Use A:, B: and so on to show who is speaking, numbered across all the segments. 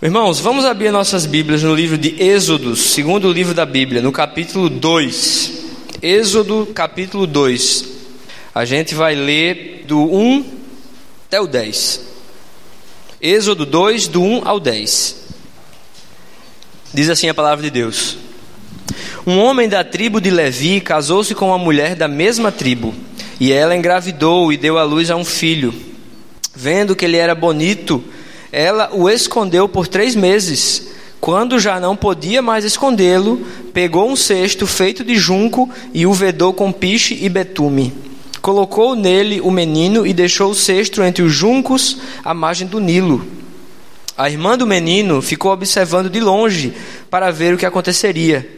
A: Irmãos, vamos abrir nossas Bíblias no livro de Êxodo, segundo livro da Bíblia, no capítulo 2. Êxodo, capítulo 2. A gente vai ler do 1 até o 10. Êxodo 2, do 1 ao 10. Diz assim a palavra de Deus: Um homem da tribo de Levi casou-se com uma mulher da mesma tribo, e ela engravidou e deu à luz a um filho. Vendo que ele era bonito, ela o escondeu por três meses. Quando já não podia mais escondê-lo, pegou um cesto feito de junco e o vedou com piche e betume. Colocou nele o menino e deixou o cesto entre os juncos à margem do Nilo. A irmã do menino ficou observando de longe para ver o que aconteceria.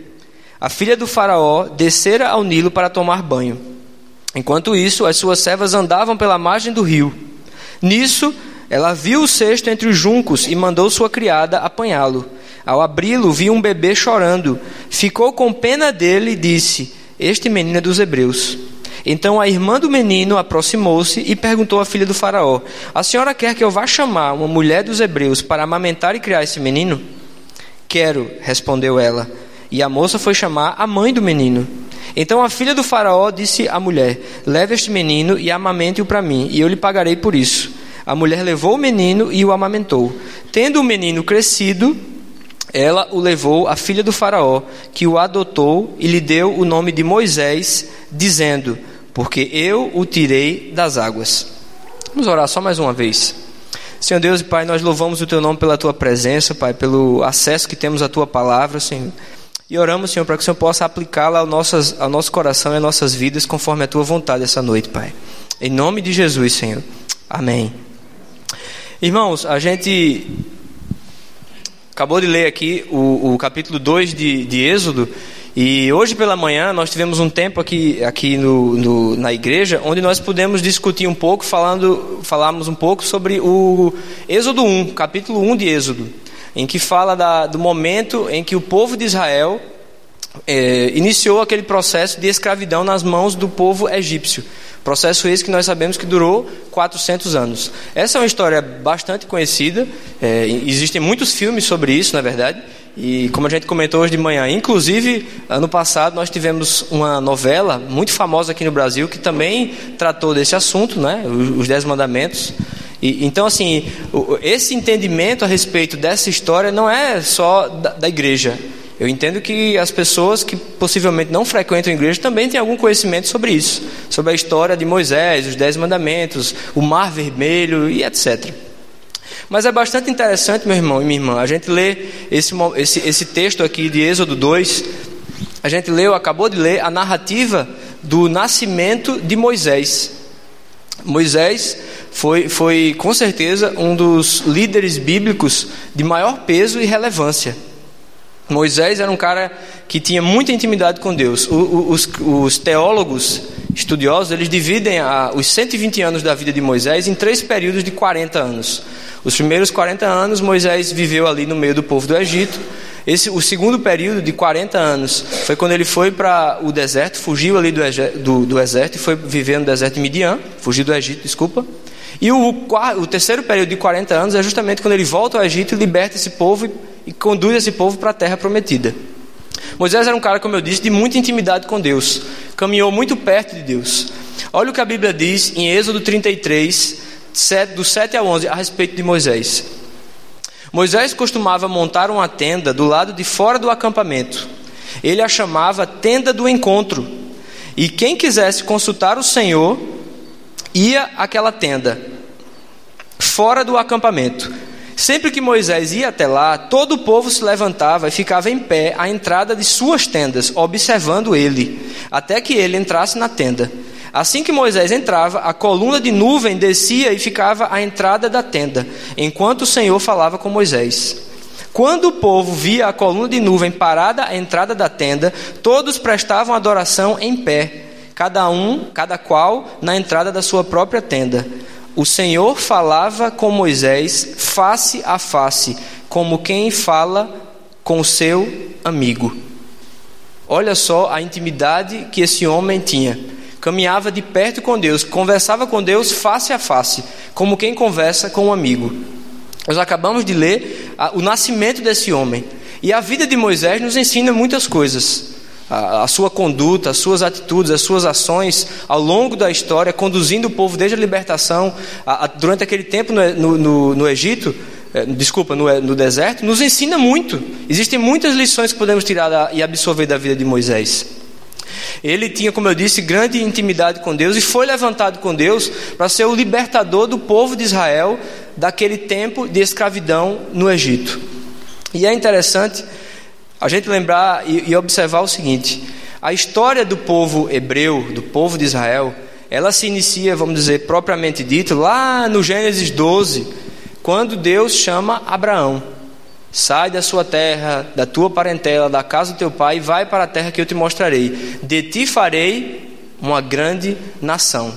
A: A filha do Faraó descera ao Nilo para tomar banho. Enquanto isso, as suas servas andavam pela margem do rio. Nisso, ela viu o cesto entre os juncos e mandou sua criada apanhá-lo. Ao abri-lo, viu um bebê chorando. Ficou com pena dele e disse: Este menino é dos hebreus. Então a irmã do menino aproximou-se e perguntou à filha do Faraó: A senhora quer que eu vá chamar uma mulher dos hebreus para amamentar e criar esse menino? Quero, respondeu ela. E a moça foi chamar a mãe do menino. Então a filha do Faraó disse à mulher: Leve este menino e amamente-o para mim, e eu lhe pagarei por isso. A mulher levou o menino e o amamentou. Tendo o menino crescido, ela o levou à filha do Faraó, que o adotou e lhe deu o nome de Moisés, dizendo: Porque eu o tirei das águas. Vamos orar só mais uma vez. Senhor Deus e Pai, nós louvamos o Teu nome pela Tua presença, Pai, pelo acesso que temos à Tua palavra, Senhor. E oramos, Senhor, para que o Senhor possa aplicá-la ao, ao nosso coração e às nossas vidas conforme a Tua vontade essa noite, Pai. Em nome de Jesus, Senhor. Amém. Irmãos, a gente acabou de ler aqui o, o capítulo 2 de, de Êxodo. E hoje pela manhã nós tivemos um tempo aqui, aqui no, no, na igreja onde nós pudemos discutir um pouco, falando, falamos um pouco sobre o Êxodo 1, capítulo 1 de Êxodo, em que fala da, do momento em que o povo de Israel é, iniciou aquele processo de escravidão nas mãos do povo egípcio. Processo esse que nós sabemos que durou 400 anos. Essa é uma história bastante conhecida, é, existem muitos filmes sobre isso, na verdade, e como a gente comentou hoje de manhã, inclusive ano passado nós tivemos uma novela muito famosa aqui no Brasil que também tratou desse assunto, né, os Dez Mandamentos. E, então, assim, esse entendimento a respeito dessa história não é só da, da igreja, eu entendo que as pessoas que possivelmente não frequentam a igreja também têm algum conhecimento sobre isso, sobre a história de Moisés, os Dez Mandamentos, o Mar Vermelho e etc. Mas é bastante interessante, meu irmão e minha irmã, a gente lê esse, esse, esse texto aqui de Êxodo 2, a gente leu, acabou de ler a narrativa do nascimento de Moisés. Moisés foi, foi com certeza um dos líderes bíblicos de maior peso e relevância. Moisés era um cara que tinha muita intimidade com Deus. os, os, teólogos estudiosos eles dividem a, os 120 anos da vida de Moisés em três períodos de 40 anos. Os primeiros 40 anos Moisés viveu ali no meio do povo do Egito. Esse, o segundo período de 40 anos foi quando ele foi para o deserto, fugiu ali do, do, do, exército e foi viver no deserto de Midian, fugiu do Egito, desculpa. E o, o terceiro período de 40 anos é justamente quando ele volta ao Egito e liberta esse povo e e conduz esse povo para a terra prometida. Moisés era um cara, como eu disse, de muita intimidade com Deus, caminhou muito perto de Deus. Olha o que a Bíblia diz em Êxodo 33, 7, do 7 ao 11, a respeito de Moisés. Moisés costumava montar uma tenda do lado de fora do acampamento. Ele a chamava tenda do encontro. E quem quisesse consultar o Senhor, ia àquela tenda, fora do acampamento. Sempre que Moisés ia até lá, todo o povo se levantava e ficava em pé à entrada de suas tendas, observando ele, até que ele entrasse na tenda. Assim que Moisés entrava, a coluna de nuvem descia e ficava à entrada da tenda, enquanto o Senhor falava com Moisés. Quando o povo via a coluna de nuvem parada à entrada da tenda, todos prestavam adoração em pé, cada um, cada qual, na entrada da sua própria tenda o Senhor falava com Moisés face a face, como quem fala com seu amigo. Olha só a intimidade que esse homem tinha. Caminhava de perto com Deus, conversava com Deus face a face, como quem conversa com um amigo. Nós acabamos de ler o nascimento desse homem. E a vida de Moisés nos ensina muitas coisas. A, a, sua conduta, as suas atitudes, as suas ações ao longo da história, conduzindo o povo desde a libertação, a, durante aquele tempo no, no, no Egito, é, desculpa, no, no, deserto, nos ensina muito. Existem muitas lições que podemos tirar da, e absorver da vida de Moisés. Ele tinha, como eu disse, grande intimidade com Deus e foi levantado com Deus para ser o libertador do povo de Israel daquele tempo de escravidão no Egito. E é interessante a gente lembrar e, e observar o seguinte: a história do povo hebreu, do povo de Israel, ela se inicia, vamos dizer, propriamente dito, lá no Gênesis 12, quando Deus chama Abraão. Sai da sua terra, da tua parentela, da casa do teu pai, e vai para a terra que eu te mostrarei. De ti farei uma grande nação.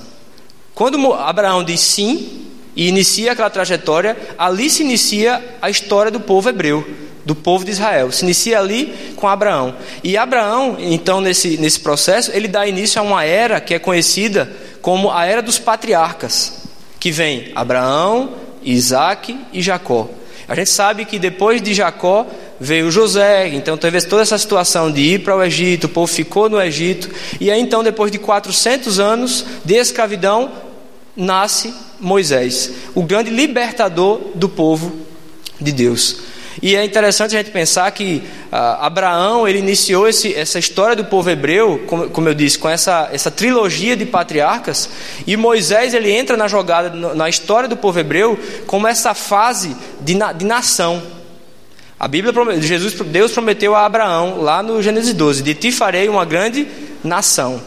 A: Quando Abraão diz sim e inicia aquela trajetória, ali se inicia a história do povo hebreu, do povo de Israel. Se inicia ali com Abraão. E Abraão, então, nesse, nesse processo, ele dá início a uma era que é conhecida como a era dos patriarcas, que vem Abraão, Isaac e Jacó. A gente sabe que depois de Jacó veio José, então teve toda essa situação de ir para o Egito, o povo ficou no Egito, e aí então depois de 400 anos de escravidão, nasce Moisés, o grande libertador do povo de Deus. E é interessante a gente pensar que ah, Abraão ele iniciou esse, essa história do povo hebreu, como, como, eu disse, com essa, essa trilogia de patriarcas, e Moisés ele entra na jogada, na história do povo hebreu, como essa fase de, de nação. A Bíblia, Jesus, Deus prometeu a Abraão, lá no Gênesis 12: De ti farei uma grande nação.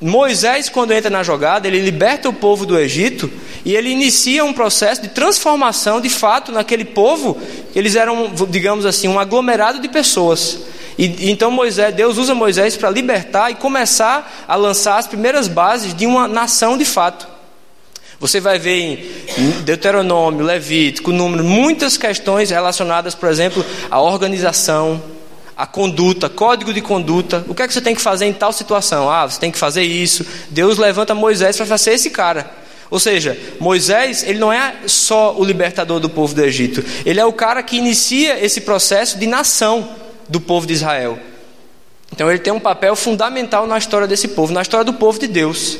A: Moisés, quando entra na jogada, ele liberta o povo do Egito e ele inicia um processo de transformação de fato naquele povo. Eles eram, digamos assim, um aglomerado de pessoas. E então Moisés, Deus usa Moisés para libertar e começar a lançar as primeiras bases de uma nação de fato. Você vai ver em Deuteronômio, Levítico, número, muitas questões relacionadas, por exemplo, à organização, a conduta, código de conduta. O que é que você tem que fazer em tal situação? Ah, você tem que fazer isso. Deus levanta Moisés para fazer esse cara. Ou seja, Moisés, ele não é só o libertador do povo do Egito, ele é o cara que inicia esse processo de nação do povo de Israel. Então ele tem um papel fundamental na história desse povo, na história do povo de Deus.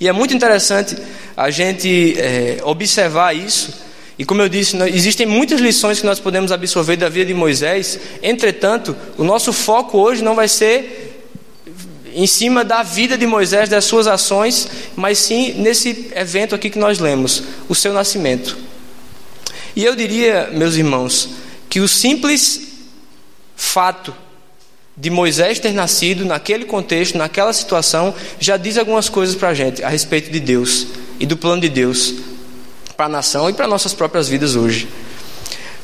A: E é muito interessante a gente é, observar isso e como eu disse, existem muitas lições que nós podemos absorver da vida de Moisés. Entretanto, o nosso foco hoje não vai ser em cima da vida de Moisés, das suas ações, mas sim nesse evento aqui que nós lemos, o seu nascimento. E eu diria, meus irmãos, que o simples fato de Moisés ter nascido naquele contexto, naquela situação, já diz algumas coisas para a gente a respeito de Deus e do plano de Deus para a nação e para nossas próprias vidas hoje.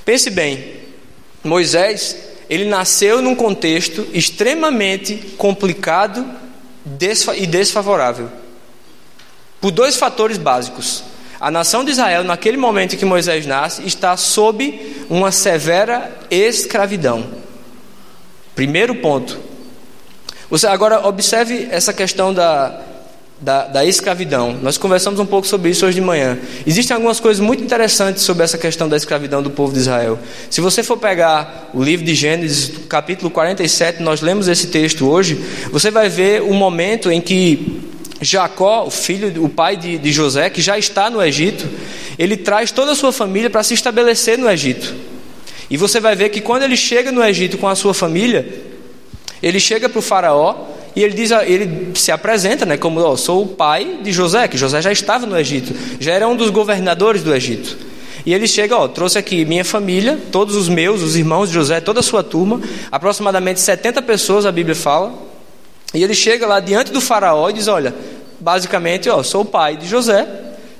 A: Pense bem, Moisés, ele nasceu num contexto extremamente complicado e desfavorável. Por dois fatores básicos. A nação de Israel, naquele momento em que Moisés nasce, está sob uma severa escravidão. Primeiro ponto. Você agora observe essa questão da, da, da, escravidão. Nós conversamos um pouco sobre isso hoje de manhã. Existem algumas coisas muito interessantes sobre essa questão da escravidão do povo de Israel. Se você for pegar o livro de Gênesis, capítulo 47, nós lemos esse texto hoje, você vai ver o momento em que Jacó, o filho, o pai de, de José, que já está no Egito, ele traz toda a sua família para se estabelecer no Egito. E você vai ver que quando ele chega no Egito com a sua família, ele chega para o faraó e ele diz, ele se apresenta, né, como sou o pai de José, que José já estava no Egito, já era um dos governadores do Egito. E ele chega, ó, trouxe aqui minha família, todos os meus, os irmãos de José, toda a sua turma, aproximadamente 70 pessoas, a Bíblia fala. E ele chega lá diante do faraó e diz, olha, basicamente, ó, sou o pai de José,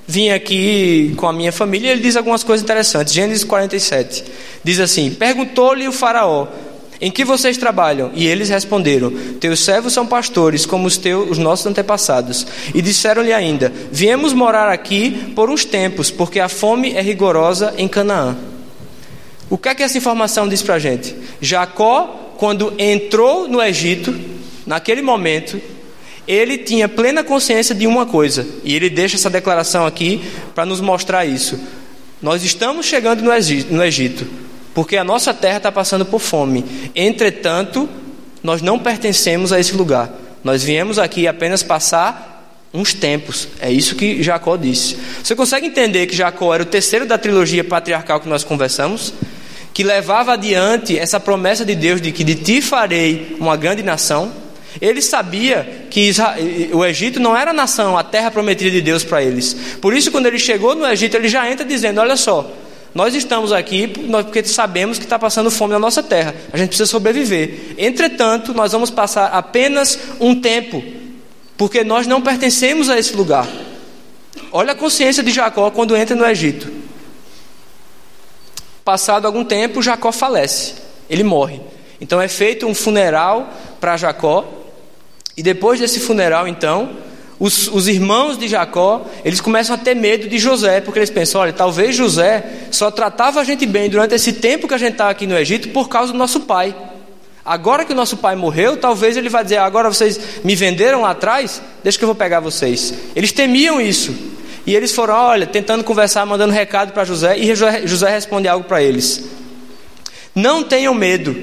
A: vim aqui com a minha família, e ele diz algumas coisas interessantes. Gênesis 47 diz assim: Perguntou-lhe o faraó: em que vocês trabalham? E eles responderam: Teus servos são pastores, como os, teus, os nossos antepassados. E disseram-lhe ainda: Viemos morar aqui por uns tempos, porque a fome é rigorosa em Canaã. O que é que essa informação diz para a gente? Jacó, quando entrou no Egito, naquele momento, ele tinha plena consciência de uma coisa, e ele deixa essa declaração aqui para nos mostrar isso. Nós estamos chegando no Egito, porque a nossa terra está passando por fome. Entretanto, nós não pertencemos a esse lugar. Nós viemos aqui apenas passar uns tempos. É isso que Jacó disse. Você consegue entender que Jacó era o terceiro da trilogia patriarcal que nós conversamos? Que levava adiante essa promessa de Deus de que de ti farei uma grande nação? Ele sabia que o Egito não era a nação, a terra prometida de Deus para eles. Por isso, quando ele chegou no Egito, ele já entra dizendo: Olha só, nós estamos aqui porque sabemos que está passando fome na nossa terra. A gente precisa sobreviver. Entretanto, nós vamos passar apenas um tempo, porque nós não pertencemos a esse lugar. Olha a consciência de Jacó quando entra no Egito. Passado algum tempo, Jacó falece, ele morre. Então é feito um funeral para Jacó, e depois desse funeral, então, os, os, irmãos de Jacó, eles começam a ter medo de José, porque eles pensam, olha, talvez José só tratava a gente bem durante esse tempo que a gente está aqui no Egito por causa do nosso pai. Agora que o nosso pai morreu, talvez ele vai dizer, agora vocês me venderam lá atrás, deixa que eu vou pegar vocês. Eles temiam isso. E eles foram, olha, tentando conversar, mandando recado para José, e José, responde algo para eles. Não tenham medo.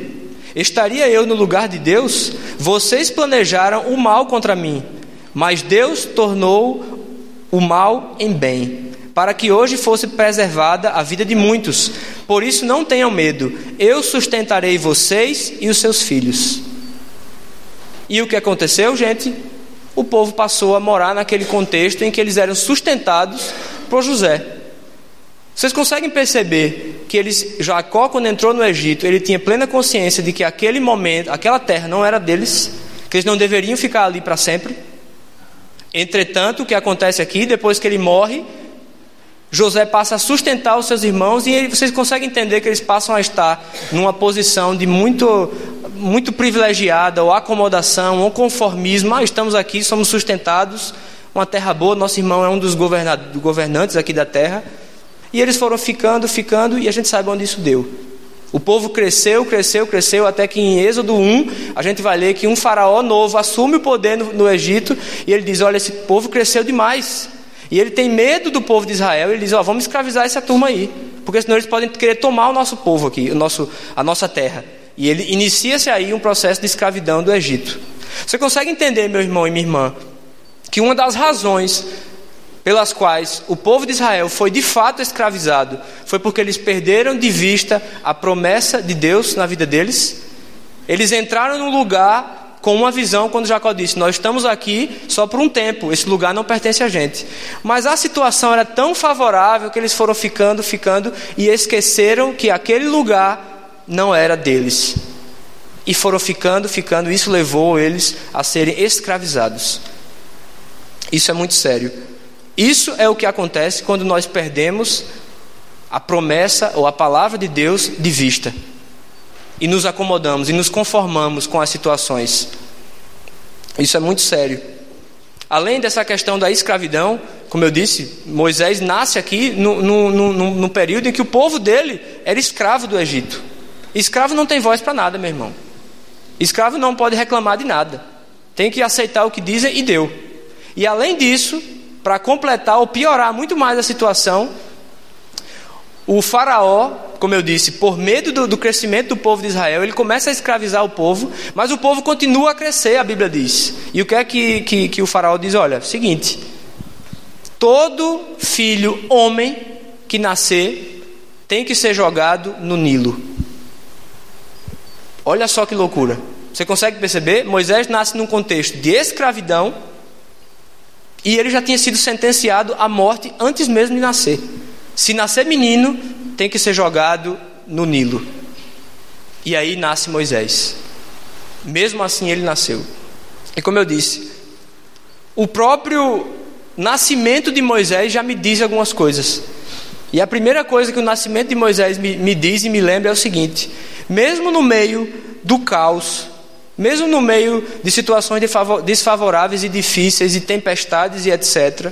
A: Estaria eu no lugar de Deus? Vocês planejaram o mal contra mim mas Deus tornou o mal em bem, para que hoje fosse preservada a vida de muitos. Por isso não tenham medo, eu sustentarei vocês e os seus filhos. E o que aconteceu, gente? O povo passou a morar naquele contexto em que eles eram sustentados por José. Vocês conseguem perceber que eles, Jacó, quando entrou no Egito, ele tinha plena consciência de que aquele momento, aquela terra não era deles, que eles não deveriam ficar ali para sempre? Entretanto, o que acontece aqui, depois que ele morre, José passa a sustentar os seus irmãos e ele, vocês conseguem entender que eles passam a estar numa posição de muito, muito privilegiada, ou acomodação, ou conformismo. Ah, estamos aqui, somos sustentados, uma terra boa, nosso irmão é um dos governantes aqui da terra. E eles foram ficando, ficando, e a gente sabe onde isso deu. O povo cresceu, cresceu, cresceu, até que em Êxodo 1, a gente vai ler que um faraó novo assume o poder no, no Egito, e ele diz: Olha, esse povo cresceu demais. E ele tem medo do povo de Israel, ele diz: Ó, vamos escravizar essa turma aí, porque senão eles podem querer tomar o nosso povo aqui, o nosso, a nossa terra. E ele inicia-se aí um processo de escravidão do Egito. Você consegue entender, meu irmão e minha irmã, que uma das razões pelas quais o povo de Israel foi de fato escravizado foi porque eles perderam de vista a promessa de Deus na vida deles. Eles entraram num lugar com uma visão quando Jacó disse: Nós estamos aqui só por um tempo, esse lugar não pertence a gente. Mas a situação era tão favorável que eles foram ficando, ficando e esqueceram que aquele lugar não era deles. E foram ficando, ficando, isso levou eles a serem escravizados. Isso é muito sério. Isso é o que acontece quando nós perdemos a promessa ou a palavra de Deus de vista e nos acomodamos e nos conformamos com as situações. Isso é muito sério. Além dessa questão da escravidão, como eu disse, Moisés nasce aqui no, no, no, no período em que o povo dele era escravo do Egito. Escravo não tem voz para nada, meu irmão. Escravo não pode reclamar de nada. Tem que aceitar o que dizem e deu. E além disso, para completar ou piorar muito mais a situação, o faraó, como eu disse, por medo do, do, crescimento do povo de Israel, ele começa a escravizar o povo, mas o povo continua a crescer, a Bíblia diz. E o que é que, que, que o faraó diz? Olha, seguinte: todo filho homem que nascer tem que ser jogado no Nilo. Olha só que loucura. Você consegue perceber? Moisés nasce num contexto de escravidão e ele já tinha sido sentenciado à morte antes mesmo de nascer. Se nascer menino, tem que ser jogado no Nilo. E aí nasce Moisés. Mesmo assim, ele nasceu. E como eu disse, o próprio nascimento de Moisés já me diz algumas coisas. E a primeira coisa que o nascimento de Moisés me, me diz e me lembra é o seguinte: mesmo no meio do caos, mesmo no meio de situações desfavoráveis e difíceis, e tempestades e etc.,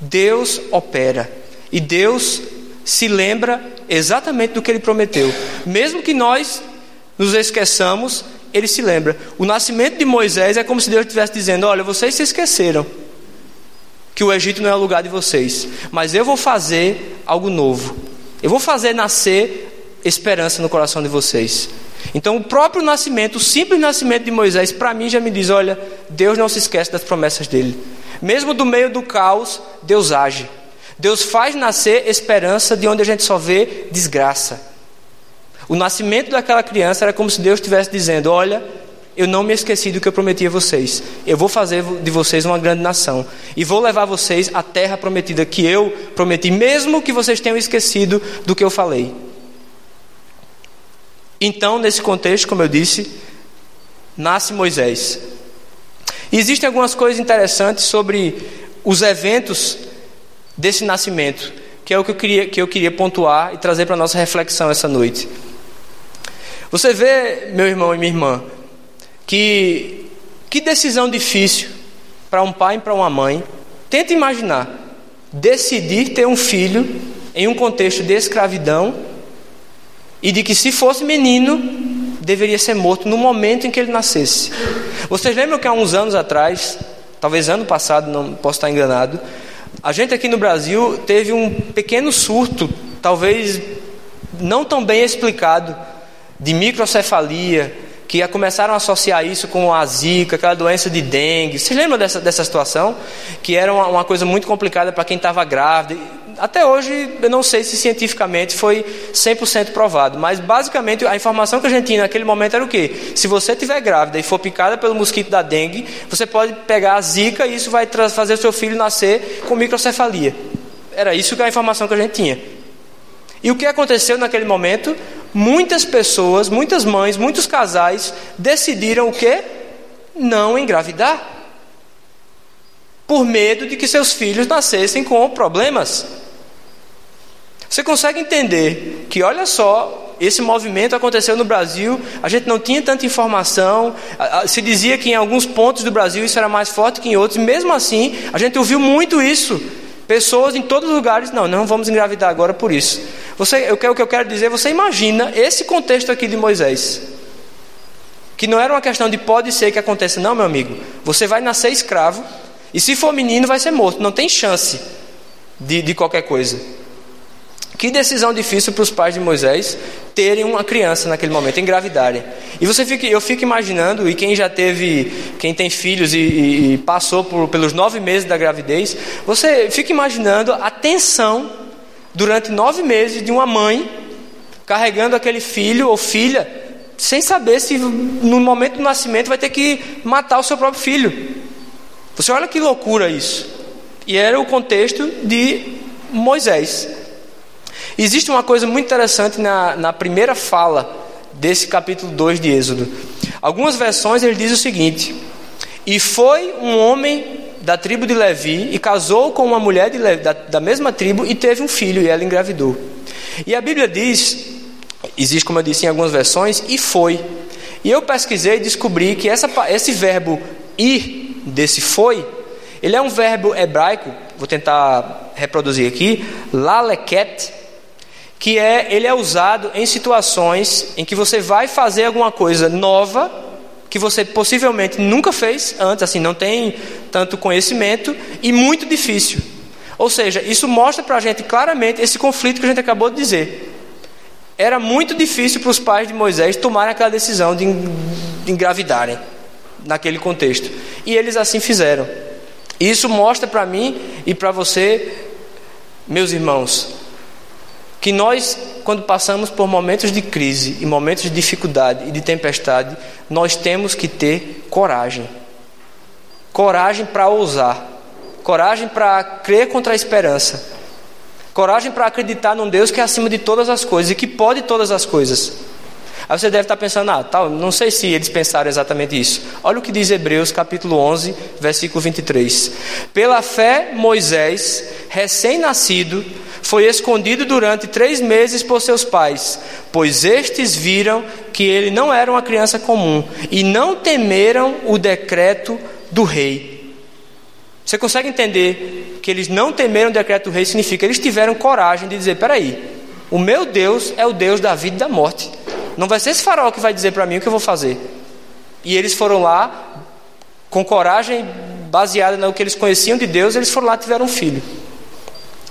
A: Deus opera. E Deus se lembra exatamente do que Ele prometeu. Mesmo que nós nos esqueçamos, Ele se lembra. O nascimento de Moisés é como se Deus estivesse dizendo: Olha, vocês se esqueceram que o Egito não é o lugar de vocês, mas eu vou fazer algo novo. Eu vou fazer nascer esperança no coração de vocês. Então, o próprio nascimento, o simples nascimento de Moisés, para mim já me diz: olha, Deus não se esquece das promessas dele. Mesmo do meio do caos, Deus age. Deus faz nascer esperança de onde a gente só vê desgraça. O nascimento daquela criança era como se Deus estivesse dizendo: Olha, eu não me esqueci do que eu prometi a vocês. Eu vou fazer de vocês uma grande nação. E vou levar vocês à terra prometida que eu prometi, mesmo que vocês tenham esquecido do que eu falei. Então, nesse contexto, como eu disse, nasce Moisés. E existem algumas coisas interessantes sobre os eventos desse nascimento, que é o que eu queria, que eu queria pontuar e trazer para a nossa reflexão essa noite. Você vê, meu irmão e minha irmã, que que decisão difícil para um pai e para uma mãe. Tenta imaginar decidir ter um filho em um contexto de escravidão e de que se fosse menino deveria ser morto no momento em que ele nascesse. Vocês lembram que há uns anos atrás, talvez ano passado, não posso estar enganado, a gente aqui no Brasil teve um pequeno surto, talvez não tão bem explicado, de microcefalia, que começaram a associar isso com a zika, aquela doença de dengue. Vocês lembram dessa, dessa situação? Que era uma, uma coisa muito complicada para quem estava grávida. Até hoje, eu não sei se cientificamente foi 100% provado, mas basicamente a informação que a gente tinha naquele momento era o quê? Se você estiver grávida e for picada pelo mosquito da dengue, você pode pegar a zika e isso vai fazer seu filho nascer com microcefalia. Era isso que a informação que a gente tinha. E o que aconteceu naquele momento? muitas pessoas, muitas mães, muitos casais decidiram o quê? Não engravidar. Por medo de que seus filhos nascessem com problemas. Você consegue entender que, olha só, esse movimento aconteceu no Brasil, a gente não tinha tanta informação, se dizia que em alguns pontos do Brasil isso era mais forte que em outros, e mesmo assim a gente ouviu muito isso. Pessoas em todos os lugares, não, não vamos engravidar agora por isso. Você, eu, o que eu quero dizer, você imagina esse contexto aqui de Moisés. Que não era uma questão de pode ser que aconteça, não, meu amigo. Você vai nascer escravo, e se for menino, vai ser morto. Não tem chance de, de qualquer coisa. Que decisão difícil para os pais de Moisés terem uma criança naquele momento, engravidarem. E você fica, eu fico imaginando, e quem já teve, quem tem filhos e, e, e passou por, pelos nove meses da gravidez, você fica imaginando a tensão durante nove meses de uma mãe carregando aquele filho ou filha, sem saber se no momento do nascimento vai ter que matar o seu próprio filho. Você olha que loucura isso. E era o contexto de Moisés. Existe uma coisa muito interessante na, na primeira fala desse capítulo 2 de Êxodo. Algumas versões ele diz o seguinte: E foi um homem da tribo de Levi e casou com uma mulher Levi, da, da mesma tribo e teve um filho e ela engravidou. E a Bíblia diz, existe como eu disse em algumas versões, e foi. E eu pesquisei e descobri que essa, esse verbo ir, desse foi, ele é um verbo hebraico, vou tentar reproduzir aqui, laleket, que é ele é usado em situações em que você vai fazer alguma coisa nova que você possivelmente nunca fez antes, assim, não tem tanto conhecimento e muito difícil. Ou seja, isso mostra para a gente claramente esse conflito que a gente acabou de dizer. Era muito difícil para os pais de Moisés tomarem aquela decisão de engravidarem naquele contexto. E eles assim fizeram. Isso mostra para mim e para você, meus irmãos, que nós, quando passamos por momentos de crise e momentos de dificuldade e de tempestade, nós temos que ter coragem. Coragem para ousar. Coragem para crer contra a esperança. Coragem para acreditar num Deus que é acima de todas as coisas e que pode todas as coisas. Aí você deve estar pensando, ah, tal, não sei se eles pensaram exatamente isso. Olha o que diz Hebreus capítulo 11, versículo 23. Pela fé, Moisés, recém-nascido, foi escondido durante três meses por seus pais, pois estes viram que ele não era uma criança comum e não temeram o decreto do rei. Você consegue entender que eles não temeram o decreto do rei? Significa que eles tiveram coragem de dizer: peraí, o meu Deus é o Deus da vida e da morte. Não vai ser esse farol que vai dizer para mim o que eu vou fazer. E eles foram lá com coragem baseada no que eles conheciam de Deus, eles foram lá e tiveram um filho.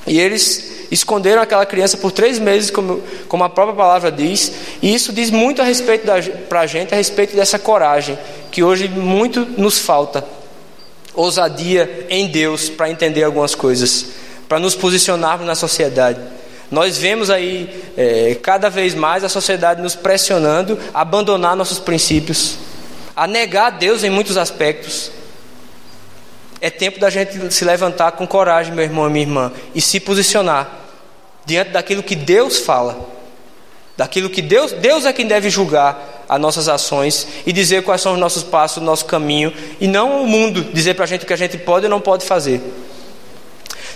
A: E eles esconderam aquela criança por três meses, como, como a própria palavra diz, e isso diz muito a respeito para a gente, a respeito dessa coragem, que hoje muito nos falta. Ousadia em Deus para entender algumas coisas, para nos posicionarmos na sociedade. Nós vemos aí é, cada vez mais a sociedade nos pressionando a abandonar nossos princípios, a negar Deus em muitos aspectos. É tempo da gente se levantar com coragem, meu irmão e minha irmã, e se posicionar diante daquilo que Deus fala, daquilo que Deus, Deus é quem deve julgar as nossas ações e dizer quais são os nossos passos, o nosso caminho, e não o mundo dizer para a gente o que a gente pode ou não pode fazer.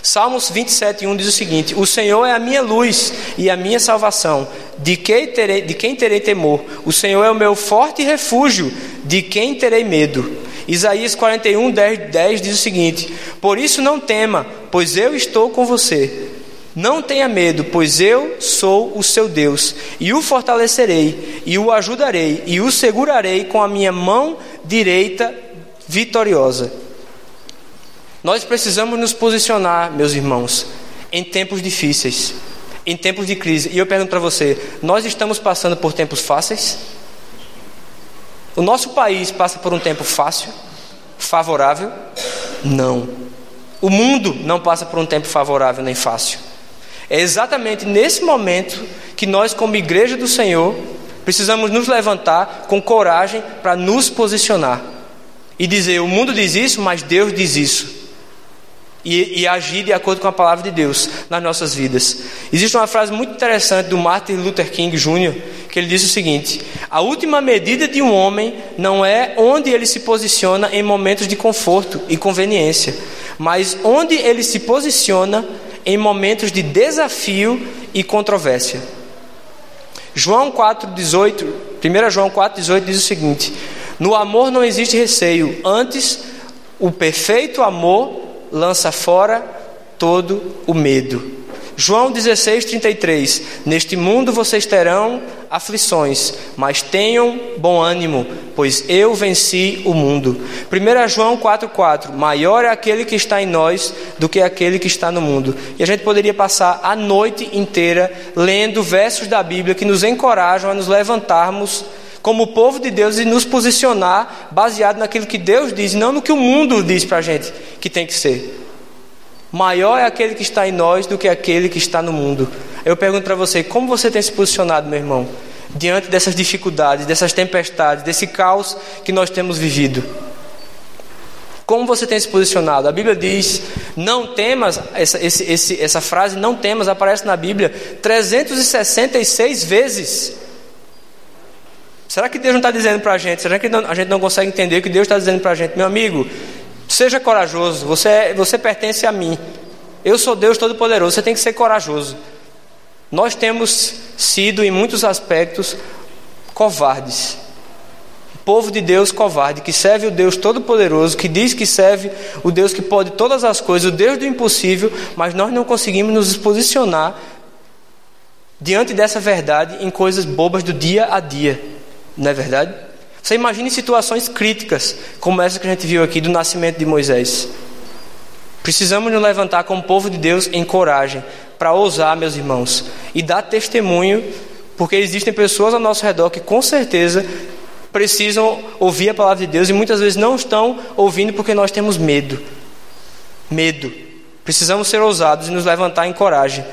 A: Salmos 27, 1 diz o seguinte: O Senhor é a minha luz e a minha salvação, de quem terei, de quem terei temor? O Senhor é o meu forte refúgio, de quem terei medo? Isaías 41, 10, 10 diz o seguinte: Por isso não tema, pois eu estou com você. Não tenha medo, pois eu sou o seu Deus, e o fortalecerei, e o ajudarei, e o segurarei com a minha mão direita vitoriosa. Nós precisamos nos posicionar, meus irmãos, em tempos difíceis, em tempos de crise. E eu pergunto para você: nós estamos passando por tempos fáceis? O nosso país passa por um tempo fácil, favorável? Não. O mundo não passa por um tempo favorável nem fácil. É exatamente nesse momento que nós, como igreja do Senhor, precisamos nos levantar com coragem para nos posicionar e dizer: o mundo diz isso, mas Deus diz isso e, e, agir de acordo com a palavra de Deus nas nossas vidas. Existe uma frase muito interessante do Martin Luther King Jr., que ele diz o seguinte: A última medida de um homem não é onde ele se posiciona em momentos de conforto e conveniência, mas onde ele se posiciona em momentos de desafio e controvérsia. João 4,18, 1 João 4,18 diz o seguinte: No amor não existe receio, antes o perfeito amor lança fora todo o medo. João 16, 33: Neste mundo vocês terão aflições, mas tenham bom ânimo, pois eu venci o mundo. 1 João 4,4: Maior é aquele que está em nós do que aquele que está no mundo. E a gente poderia passar a noite inteira lendo versos da Bíblia que nos encorajam a nos levantarmos como povo de Deus e nos posicionar baseado naquilo que Deus diz, não no que o mundo diz para a gente que tem que ser. Maior é aquele que está em nós do que aquele que está no mundo. Eu pergunto para você, como você tem se posicionado, meu irmão, diante dessas dificuldades, dessas tempestades, desse caos que nós temos vivido? Como você tem se posicionado? A Bíblia diz: não temas, essa, esse, essa frase não temas aparece na Bíblia 366 vezes. Será que Deus não está dizendo para a gente? Será que a gente não consegue entender o que Deus está dizendo para a gente? Meu amigo, seja corajoso, você, é, você pertence a mim. Eu sou Deus Todo-Poderoso, você tem que ser corajoso. Nós temos sido, em muitos aspectos, covardes. Povo de Deus covarde, que serve o Deus Todo-Poderoso, que diz que serve o Deus que pode todas as coisas, o Deus do impossível, mas nós não conseguimos nos posicionar diante dessa verdade em coisas bobas do dia a dia. Não é verdade? Você imagine situações críticas, como essa que a gente viu aqui do nascimento de Moisés. Precisamos nos levantar como povo de Deus em coragem, para ousar, meus irmãos, e dar testemunho, porque existem pessoas ao nosso redor que com certeza precisam ouvir a palavra de Deus e muitas vezes não estão ouvindo porque nós temos medo. Medo. Precisamos ser ousados e nos levantar em coragem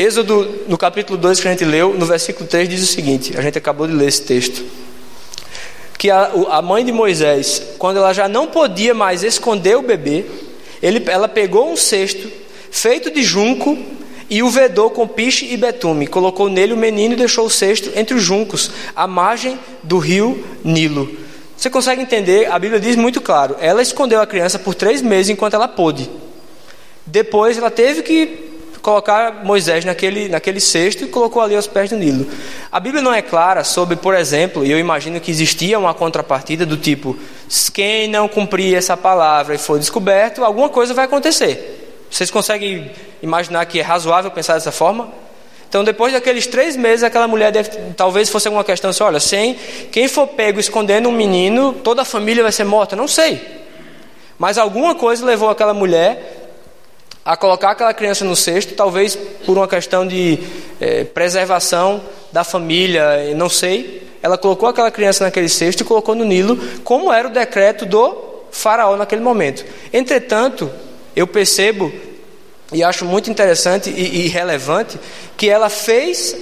A: Êxodo, no capítulo 2 que a gente leu, no versículo 3 diz o seguinte: a gente acabou de ler esse texto. Que a, a mãe de Moisés, quando ela já não podia mais esconder o bebê, ele, ela pegou um cesto feito de junco e o vedou com piche e betume. Colocou nele o menino e deixou o cesto entre os juncos, à margem do rio Nilo. Você consegue entender? A Bíblia diz muito claro: ela escondeu a criança por três meses enquanto ela pôde. Depois ela teve que colocar Moisés naquele, naquele cesto e colocou ali aos pés do Nilo. A Bíblia não é clara sobre, por exemplo, e eu imagino que existia uma contrapartida do tipo: quem não cumprir essa palavra e for descoberto, alguma coisa vai acontecer. Vocês conseguem imaginar que é razoável pensar dessa forma? Então, depois daqueles três meses, aquela mulher deve, talvez fosse alguma questão assim: olha, sem quem for pego escondendo um menino, toda a família vai ser morta. Não sei. Mas alguma coisa levou aquela mulher a colocar aquela criança no cesto, talvez por uma questão de é, preservação da família, não sei. Ela colocou aquela criança naquele cesto e colocou no Nilo, como era o decreto do faraó naquele momento. Entretanto, eu percebo e acho muito interessante e, e relevante que ela fez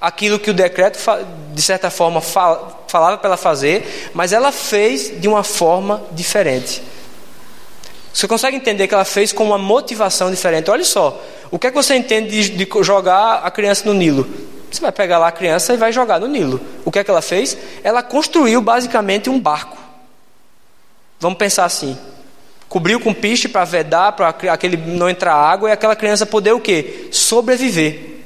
A: aquilo que o decreto, de certa forma, falava para ela fazer, mas ela fez de uma forma diferente. Você consegue entender que ela fez com uma motivação diferente? Olha só, o que é que você entende de, de jogar a criança no Nilo? Você vai pegar lá a criança e vai jogar no Nilo. O que é que ela fez? Ela construiu basicamente um barco. Vamos pensar assim. Cobriu com piche para vedar, para aquele não entrar água e aquela criança poder o quê? Sobreviver.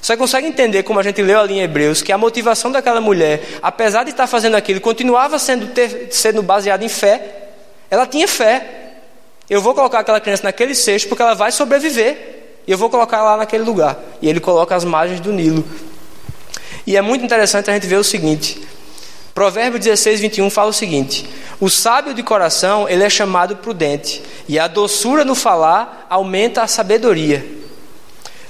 A: Você consegue entender, como a gente leu ali em Hebreus, que a motivação daquela mulher, apesar de estar fazendo aquilo, continuava sendo, sendo baseada em fé. Ela tinha fé. Eu vou colocar aquela criança naquele cesto porque ela vai sobreviver. E eu vou colocar lá naquele lugar. E ele coloca as margens do Nilo. E é muito interessante a gente ver o seguinte: Provérbio 16, 21 fala o seguinte: O sábio de coração, ele é chamado prudente, e a doçura no falar aumenta a sabedoria.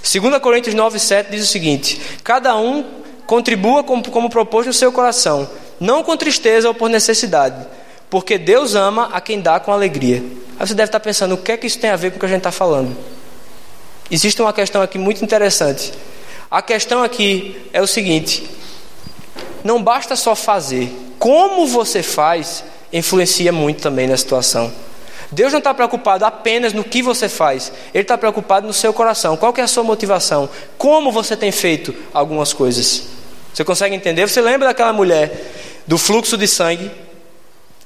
A: 2 Coríntios 9, 7 diz o seguinte: Cada um contribua como, como propôs no seu coração, não com tristeza ou por necessidade, porque Deus ama a quem dá com alegria. Aí você deve estar pensando: o que é que isso tem a ver com o que a gente está falando? Existe uma questão aqui muito interessante. A questão aqui é o seguinte: não basta só fazer, como você faz influencia muito também na situação. Deus não está preocupado apenas no que você faz, Ele está preocupado no seu coração. Qual é a sua motivação? Como você tem feito algumas coisas? Você consegue entender? Você lembra daquela mulher do fluxo de sangue?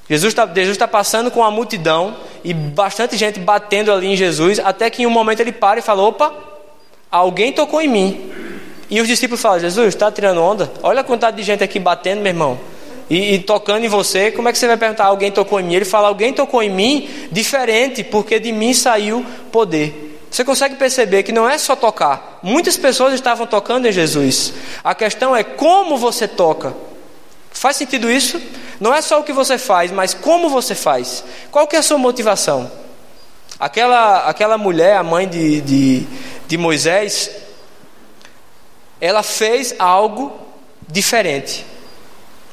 A: Jesus está tá passando com a multidão e bastante gente batendo ali em Jesus, até que em um momento ele para e fala: opa, alguém tocou em mim. E os discípulos falam: Jesus, está tirando onda? Olha a quantidade de gente aqui batendo, meu irmão. E, e, tocando em você, como é que você vai perguntar? Alguém tocou em mim? Ele fala: Alguém tocou em mim diferente, porque de mim saiu poder. Você consegue perceber que não é só tocar. Muitas pessoas estavam tocando em Jesus. A questão é como você toca. Faz sentido isso? Não é só o que você faz, mas como você faz. Qual que é a sua motivação? Aquela, aquela mulher, a mãe de, de, de Moisés, ela fez algo diferente.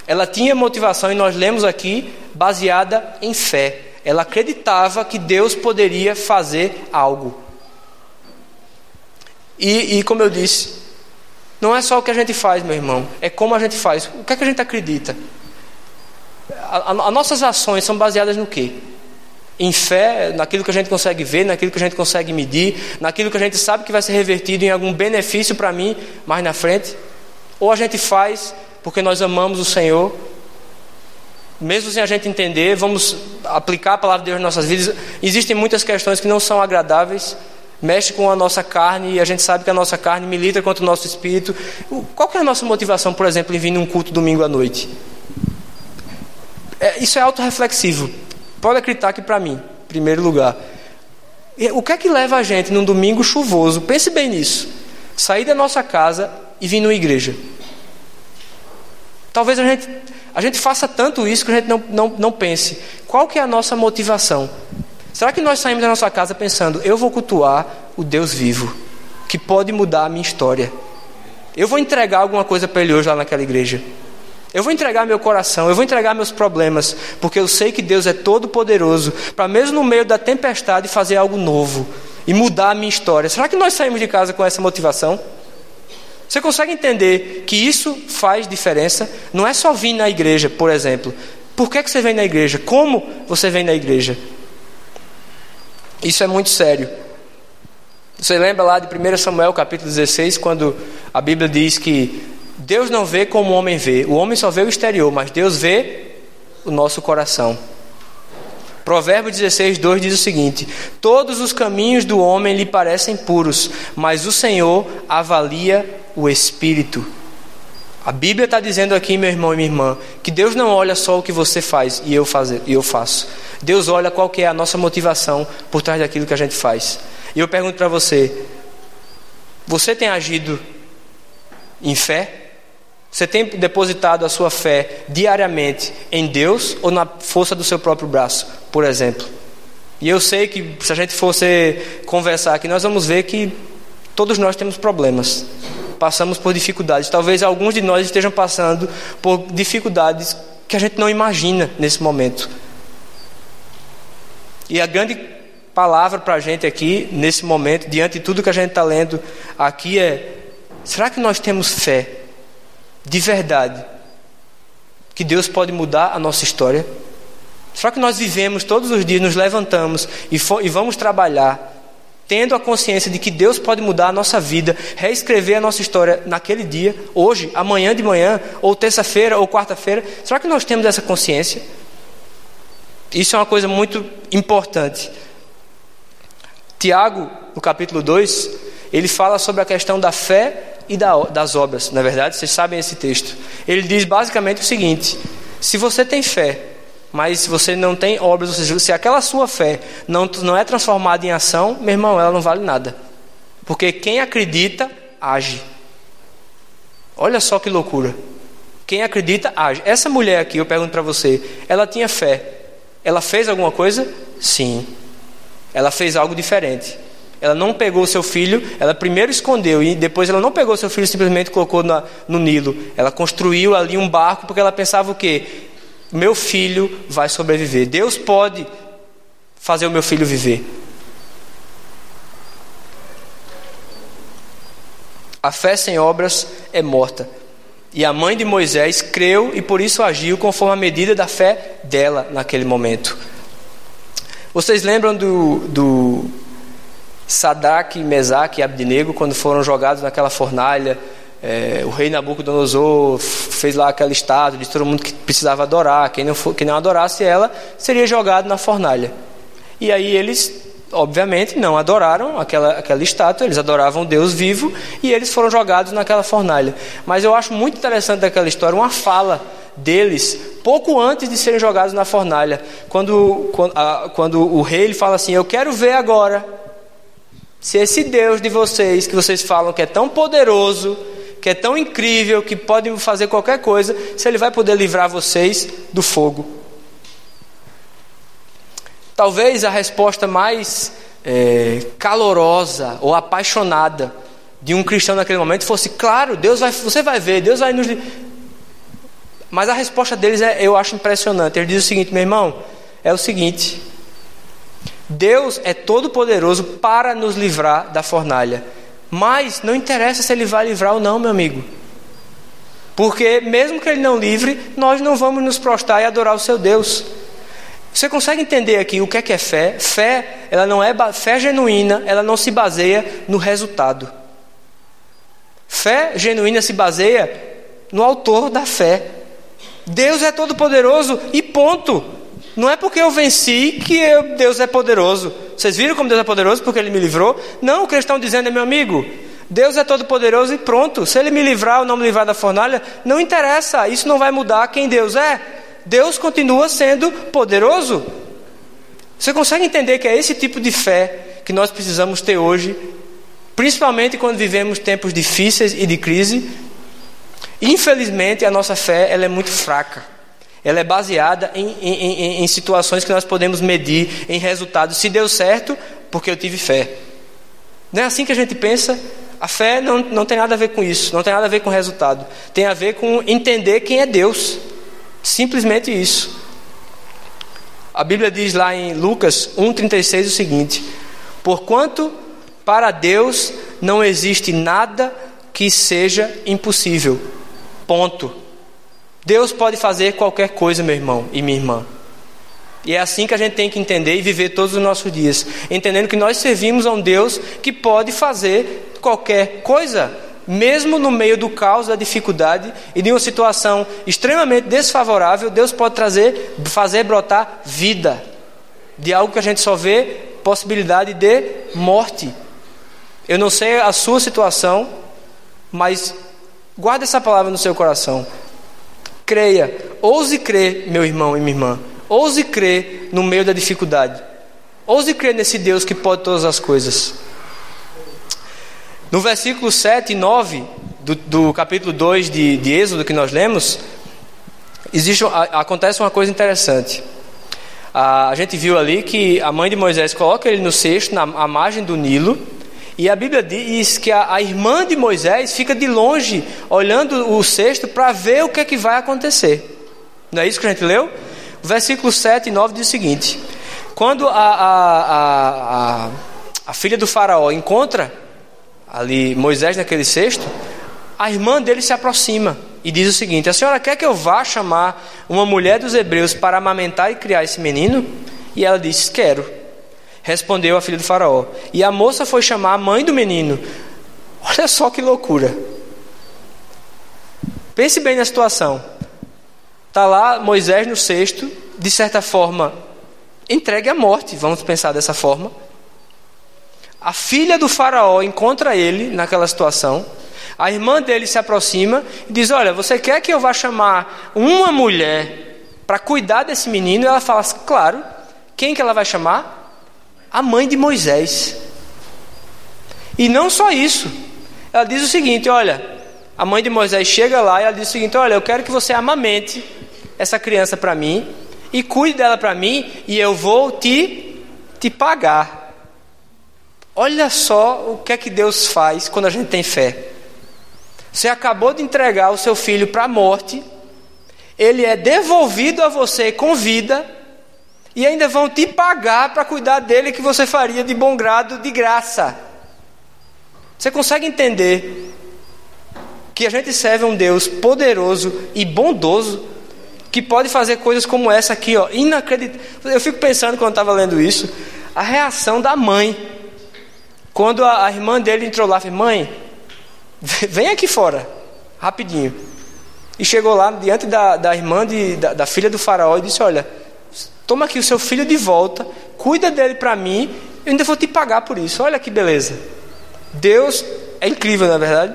A: Ela tinha motivação, e nós lemos aqui, baseada em fé. Ela acreditava que Deus poderia fazer algo. E, e, como eu disse, não é só o que a gente faz, meu irmão, é como a gente faz. O que é que a gente acredita? As nossas ações são baseadas no quê? em fé naquilo que a gente consegue ver, naquilo que a gente consegue medir, naquilo que a gente sabe que vai ser revertido em algum benefício para mim mais na frente? Ou a gente faz porque nós amamos o Senhor, mesmo sem a gente entender, vamos aplicar a palavra de Deus em nossas vidas. Existem muitas questões que não são agradáveis, mexe com a nossa carne e a gente sabe que a nossa carne milita contra o nosso espírito. Qual é a nossa motivação, por exemplo, em vir num culto domingo à noite? É, isso é autorreflexivo. Pode acreditar que para mim, em primeiro lugar. O que é que leva a gente num domingo chuvoso? Pense bem nisso. Sair da nossa casa e vir numa igreja. Talvez a gente, a gente faça tanto isso que a gente não, não, não pense. Qual que é a nossa motivação? Será que nós saímos da nossa casa pensando, eu vou cultuar o Deus vivo, que pode mudar a minha história? Eu vou entregar alguma coisa para Ele hoje lá naquela igreja? Eu vou entregar meu coração, eu vou entregar meus problemas, porque eu sei que Deus é todo poderoso para mesmo no meio da tempestade fazer algo novo e mudar a minha história. Será que nós saímos de casa com essa motivação? Você consegue entender que isso faz diferença? Não é só vir na igreja, por exemplo. Por que, que você vem na igreja? Como você vem na igreja? Isso é muito sério. Você lembra lá de 1 Samuel capítulo 16, quando a Bíblia diz que Deus não vê como o homem vê. O homem só vê o exterior, mas Deus vê o nosso coração. Provérbio 16, 2 diz o seguinte: Todos os caminhos do homem lhe parecem puros, mas o Senhor avalia o espírito. A Bíblia está dizendo aqui, meu irmão e minha irmã, que Deus não olha só o que você faz e eu, fazer, e eu faço. Deus olha qual que é a nossa motivação por trás daquilo que a gente faz. E eu pergunto para você: você tem agido em fé? Você tem depositado a sua fé diariamente em Deus ou na força do seu próprio braço, por exemplo? E eu sei que se a gente fosse conversar aqui, nós vamos ver que todos nós temos problemas, passamos por dificuldades. Talvez alguns de nós estejam passando por dificuldades que a gente não imagina nesse momento. E a grande palavra para a gente aqui, nesse momento, diante de tudo que a gente está lendo aqui, é: será que nós temos fé de verdade que Deus pode mudar a nossa história? Será que nós vivemos todos os dias, nos levantamos e, e vamos trabalhar, tendo a consciência de que Deus pode mudar a nossa vida, reescrever a nossa história naquele dia, hoje, amanhã de manhã, ou terça-feira, ou quarta-feira? Será que nós temos essa consciência? Isso é uma coisa muito importante. Tiago, no capítulo 2, ele fala sobre a questão da fé e das obras, na é verdade, vocês sabem esse texto. Ele diz basicamente o seguinte: se você tem fé, mas se você não tem obras, ou seja, se aquela sua fé não, não é transformada em ação, meu irmão, ela não vale nada. Porque quem acredita, age. Olha só que loucura. Quem acredita, age. Essa mulher aqui, eu pergunto para você, ela tinha fé. Ela fez alguma coisa? Sim. Ela fez algo diferente. Ela não pegou seu filho, ela primeiro escondeu e depois ela não pegou seu filho simplesmente colocou na, no Nilo. Ela construiu ali um barco porque ela pensava o quê? Meu filho vai sobreviver. Deus pode fazer o meu filho viver. A fé sem obras é morta. E a mãe de Moisés creu e por isso agiu conforme a medida da fé dela naquele momento. Vocês lembram do, do Sadraque, Mesaque e Abdinego, quando foram jogados naquela fornalha, é, o rei Nabucodonosor fez lá aquela estátua, disse todo mundo que precisava adorar, quem não, for, quem não adorasse ela seria jogado na fornalha. E aí eles, obviamente, não adoraram aquela, aquela estátua, eles adoravam Deus vivo e eles foram jogados naquela fornalha. Mas eu acho muito interessante daquela história uma fala deles pouco antes de serem jogados na fornalha, quando, quando, a, quando o rei ele fala assim: Eu quero ver agora se esse Deus de vocês, que vocês falam que é tão poderoso, que é tão incrível, que pode fazer qualquer coisa, se ele vai poder livrar vocês do fogo. Talvez a resposta mais é, calorosa ou apaixonada de um cristão naquele momento fosse: claro, Deus vai, você vai ver, Deus vai nos. Mas a resposta deles é, eu acho impressionante. Ele diz o seguinte, meu irmão, é o seguinte: Deus é todo poderoso para nos livrar da fornalha. Mas não interessa se ele vai livrar ou não, meu amigo. Porque mesmo que ele não livre, nós não vamos nos prostrar e adorar o seu Deus. Você consegue entender aqui o que é que é fé? Fé, ela não é fé genuína, ela não se baseia no resultado. Fé genuína se baseia no autor da fé. Deus é todo poderoso e ponto. Não é porque eu venci que eu, Deus é poderoso. Vocês viram como Deus é poderoso porque Ele me livrou? Não, o que eles estão dizendo é, meu amigo, Deus é todo poderoso e pronto. Se Ele me livrar ou não me livrar da fornalha, não interessa. Isso não vai mudar quem Deus é. Deus continua sendo poderoso. Você consegue entender que é esse tipo de fé que nós precisamos ter hoje, principalmente quando vivemos tempos difíceis e de crise? Infelizmente, a nossa fé ela é muito fraca ela é baseada em, em, em, em situações que nós podemos medir em resultados. Se deu certo, porque eu tive fé. Não é assim que a gente pensa? A fé não, não tem nada a ver com isso, não tem nada a ver com resultado. Tem a ver com entender quem é Deus. Simplesmente isso. A Bíblia diz lá em Lucas 1,36 o seguinte: Porquanto para Deus não existe nada que seja impossível. Ponto. Deus pode fazer qualquer coisa, meu irmão e minha irmã. E é assim que a gente tem que entender e viver todos os nossos dias, entendendo que nós servimos a um Deus que pode fazer qualquer coisa, mesmo no meio do caos, da dificuldade e de uma situação extremamente desfavorável, Deus pode trazer, fazer brotar vida de algo que a gente só vê possibilidade de morte. Eu não sei a sua situação, mas guarde essa palavra no seu coração. Creia, ouse crer, meu irmão e minha irmã. Ouse crer no meio da dificuldade. Ouse crer nesse Deus que pode todas as coisas. No versículo 7 e 9 do, do capítulo 2 de, de Êxodo que nós lemos, existe, acontece uma coisa interessante. A, a gente viu ali que a mãe de Moisés coloca ele no cesto, na à margem do Nilo, e a Bíblia diz que a, a irmã de Moisés fica de longe, olhando o cesto para ver o que é que vai acontecer. Não é isso que a gente leu? O versículo 7 e 9 diz o seguinte: Quando a, a, a, a filha do Faraó encontra ali Moisés naquele cesto, a irmã dele se aproxima e diz o seguinte: A senhora quer que eu vá chamar uma mulher dos hebreus para amamentar e criar esse menino? E ela disse: Quero. Respondeu a filha do Faraó. E a moça foi chamar a mãe do menino. Olha só que loucura. Pense bem na situação. Está lá Moisés no cesto, de certa forma, entregue à morte, vamos pensar dessa forma. A filha do Faraó encontra ele naquela situação. A irmã dele se aproxima e diz: Olha, você quer que eu vá chamar uma mulher para cuidar desse menino? E ela fala: Claro. Quem que ela vai chamar? A mãe de Moisés. E não só isso. Ela diz o seguinte: Olha, a mãe de Moisés chega lá e ela diz o seguinte: Olha, eu quero que você amamente essa criança para mim e cuide dela para mim e eu vou te te pagar. Olha só o que é que Deus faz quando a gente tem fé. Você acabou de entregar o seu filho para a morte, ele é devolvido a você com vida, e ainda vão te pagar para cuidar dele que você faria de bom grado, de graça. Você consegue entender que a gente serve um Deus poderoso e bondoso que pode fazer coisas como essa aqui, ó, inacreditável. Eu fico pensando quando estava lendo isso, a reação da mãe quando a, a irmã dele entrou lá, falei: "Mãe, Vem aqui fora, rapidinho. E chegou lá diante da, da irmã de, da, da filha do faraó e disse: Olha, toma aqui o seu filho de volta, cuida dele para mim, eu ainda vou te pagar por isso. Olha que beleza. Deus é incrível, na é verdade.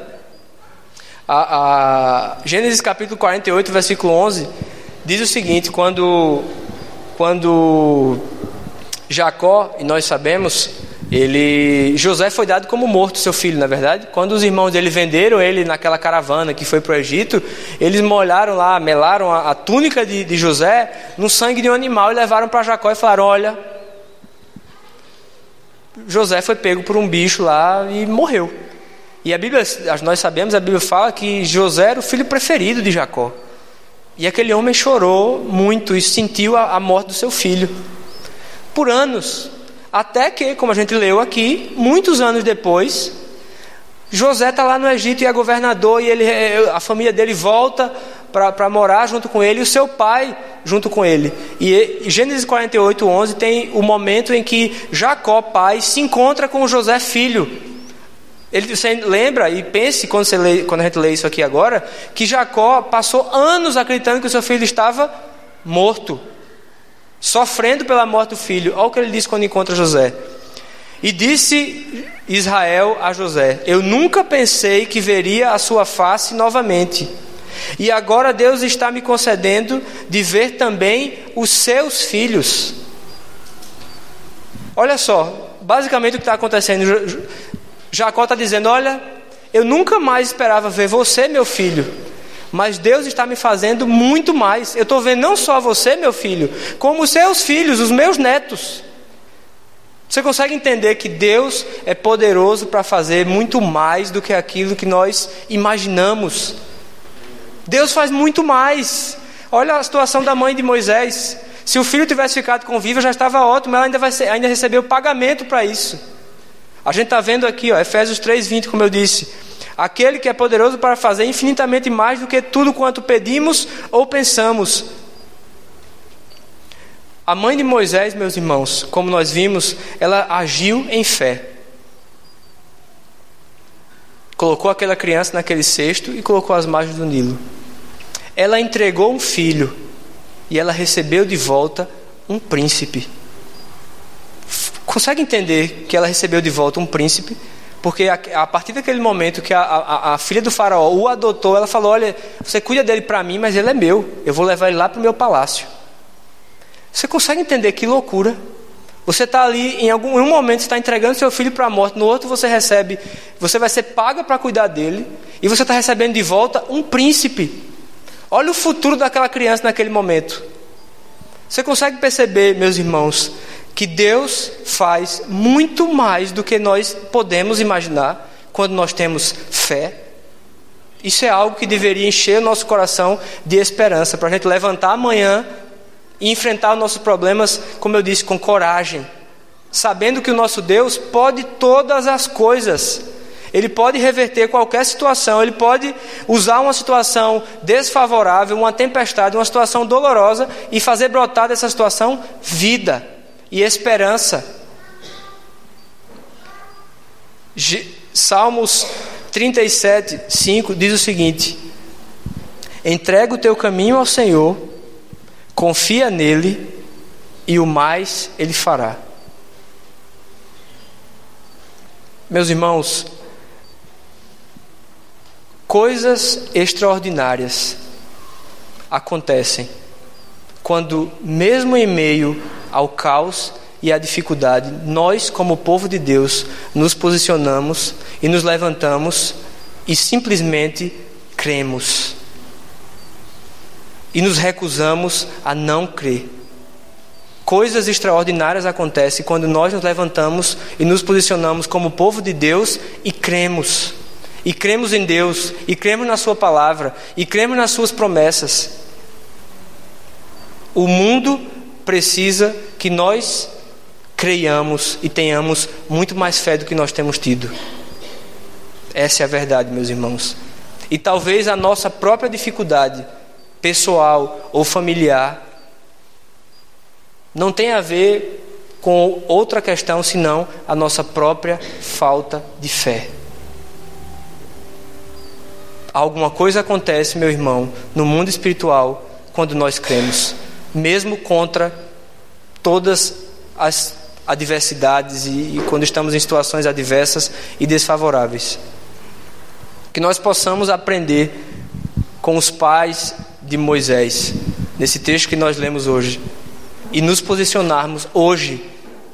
A: A, a, Gênesis capítulo 48, versículo 11, diz o seguinte: quando, quando Jacó, e nós sabemos, ele, José foi dado como morto, seu filho, na verdade. Quando os irmãos dele venderam ele naquela caravana que foi para o Egito, eles molharam lá, melaram a, a túnica de, de, José no sangue de um animal e levaram para Jacó e falaram: Olha, José foi pego por um bicho lá e morreu. E a Bíblia, nós sabemos, a Bíblia fala que José era o filho preferido de Jacó. E aquele homem chorou muito e sentiu a, a morte do seu filho. Por anos, até que, como a gente leu aqui, muitos anos depois, José está lá no Egito e é governador, e ele, a família dele volta para morar junto com ele, e o seu pai junto com ele. E Gênesis 48, 11 tem o momento em que Jacó, pai, se encontra com José, filho. Ele, você lembra e pense quando, você lê, quando a gente lê isso aqui agora, que Jacó passou anos acreditando que o seu filho estava morto sofrendo pela morte do filho. Olha o que ele disse quando encontra José. E disse Israel a José: Eu nunca pensei que veria a sua face novamente. E agora Deus está me concedendo de ver também os seus filhos. Olha só, basicamente o que está acontecendo. Jacó está dizendo: Olha, eu nunca mais esperava ver você, meu filho, mas Deus está me fazendo muito mais. Eu estou vendo não só você, meu filho, como os seus filhos, os meus netos. Você consegue entender que Deus é poderoso para fazer muito mais do que aquilo que nós imaginamos? Deus faz muito mais. Olha a situação da mãe de Moisés. Se o filho tivesse ficado com viva, já estava ótimo, ela ainda, vai ser, ainda recebeu pagamento para isso. A gente está vendo aqui, ó, Efésios 3,20, como eu disse aquele que é poderoso para fazer infinitamente mais do que tudo quanto pedimos ou pensamos. A mãe de Moisés, meus irmãos, como nós vimos, ela agiu em fé. Colocou aquela criança naquele cesto e colocou as margens do Nilo. Ela entregou um filho e ela recebeu de volta um príncipe. Consegue entender que ela recebeu de volta um príncipe? Porque a, a, partir daquele momento que a, a, a, filha do faraó o adotou, ela falou: Olha, você cuida dele para mim, mas ele é meu. Eu vou levar ele lá para o meu palácio. Você consegue entender que loucura? Você está ali, em algum em um momento, está entregando seu filho para a morte, no outro você recebe, você vai ser paga para cuidar dele, e você está recebendo de volta um príncipe. Olha o futuro daquela criança naquele momento. Você consegue perceber, meus irmãos, que Deus faz muito mais do que nós podemos imaginar quando nós temos fé? Isso é algo que deveria encher o nosso coração de esperança, para a gente levantar amanhã e enfrentar os nossos problemas, como eu disse, com coragem, sabendo que o nosso Deus pode todas as coisas. Ele pode reverter qualquer situação, ele pode usar uma situação desfavorável, uma tempestade, uma situação dolorosa e fazer brotar dessa situação vida e esperança. Salmos 37, 5 diz o seguinte: Entrega o teu caminho ao Senhor, confia nele, e o mais ele fará. Meus irmãos, coisas extraordinárias acontecem quando, mesmo em meio ao caos e à dificuldade, nós, como povo de Deus, nos posicionamos e nos levantamos e simplesmente cremos. E nos recusamos a não crer. Coisas extraordinárias acontecem quando nós nos levantamos e nos posicionamos como povo de Deus e cremos. E cremos em Deus, e cremos na Sua palavra, e cremos nas Suas promessas. O mundo precisa que nós creiamos e tenhamos muito mais fé do que nós temos tido. Essa é a verdade, meus irmãos. E talvez a nossa própria dificuldade, pessoal ou familiar, não tenha a ver com outra questão senão a nossa própria falta de fé. Alguma coisa acontece, meu irmão, no mundo espiritual quando nós cremos mesmo contra todas as adversidades e, e quando estamos em situações adversas e desfavoráveis. Que nós possamos aprender com os pais de Moisés, nesse texto que nós lemos hoje, e nos posicionarmos hoje,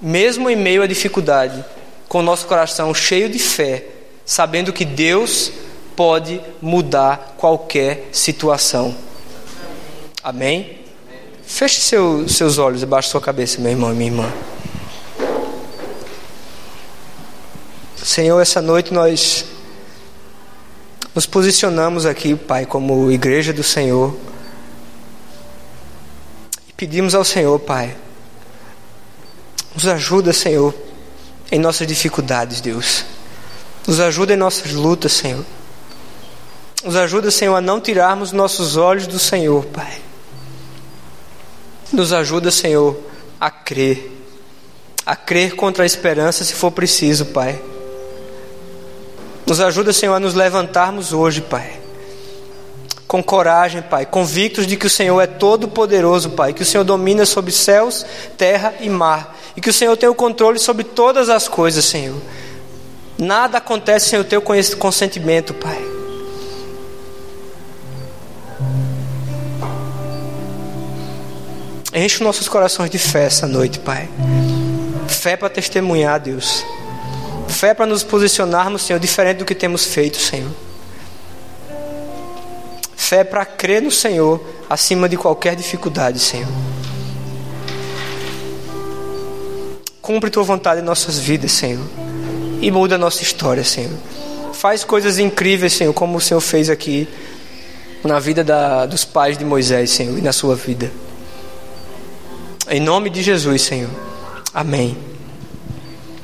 A: mesmo em meio à dificuldade, com o nosso coração cheio de fé, sabendo que Deus pode mudar qualquer situação. Amém? Feche seu, seus olhos abaixo da sua cabeça, meu irmão e minha irmã. Senhor, essa noite nós nos posicionamos aqui, Pai, como igreja do Senhor. E pedimos ao Senhor, Pai, nos ajuda, Senhor, em nossas dificuldades, Deus. Nos ajuda em nossas lutas, Senhor. Nos ajuda, Senhor, a não tirarmos nossos olhos do Senhor, Pai. Nos ajuda, Senhor, a crer, a crer contra a esperança se for preciso, Pai. Nos ajuda, Senhor, a nos levantarmos hoje, Pai. Com coragem, Pai, convictos de que o Senhor é todo poderoso, Pai, que o Senhor domina sobre céus, terra e mar, e que o Senhor tem o controle sobre todas as coisas, Senhor. Nada acontece sem o teu consentimento, Pai. Enche nossos corações de fé essa noite, Pai. Fé para testemunhar, Deus. Fé para nos posicionarmos, Senhor, diferente do que temos feito, Senhor. Fé para crer no Senhor acima de qualquer dificuldade, Senhor. Cumpre tua vontade em nossas vidas, Senhor. E muda a nossa história, Senhor. Faz coisas incríveis, Senhor, como o Senhor fez aqui na vida da, dos pais de Moisés, Senhor, e na sua vida. Em nome de Jesus, Senhor. Amém.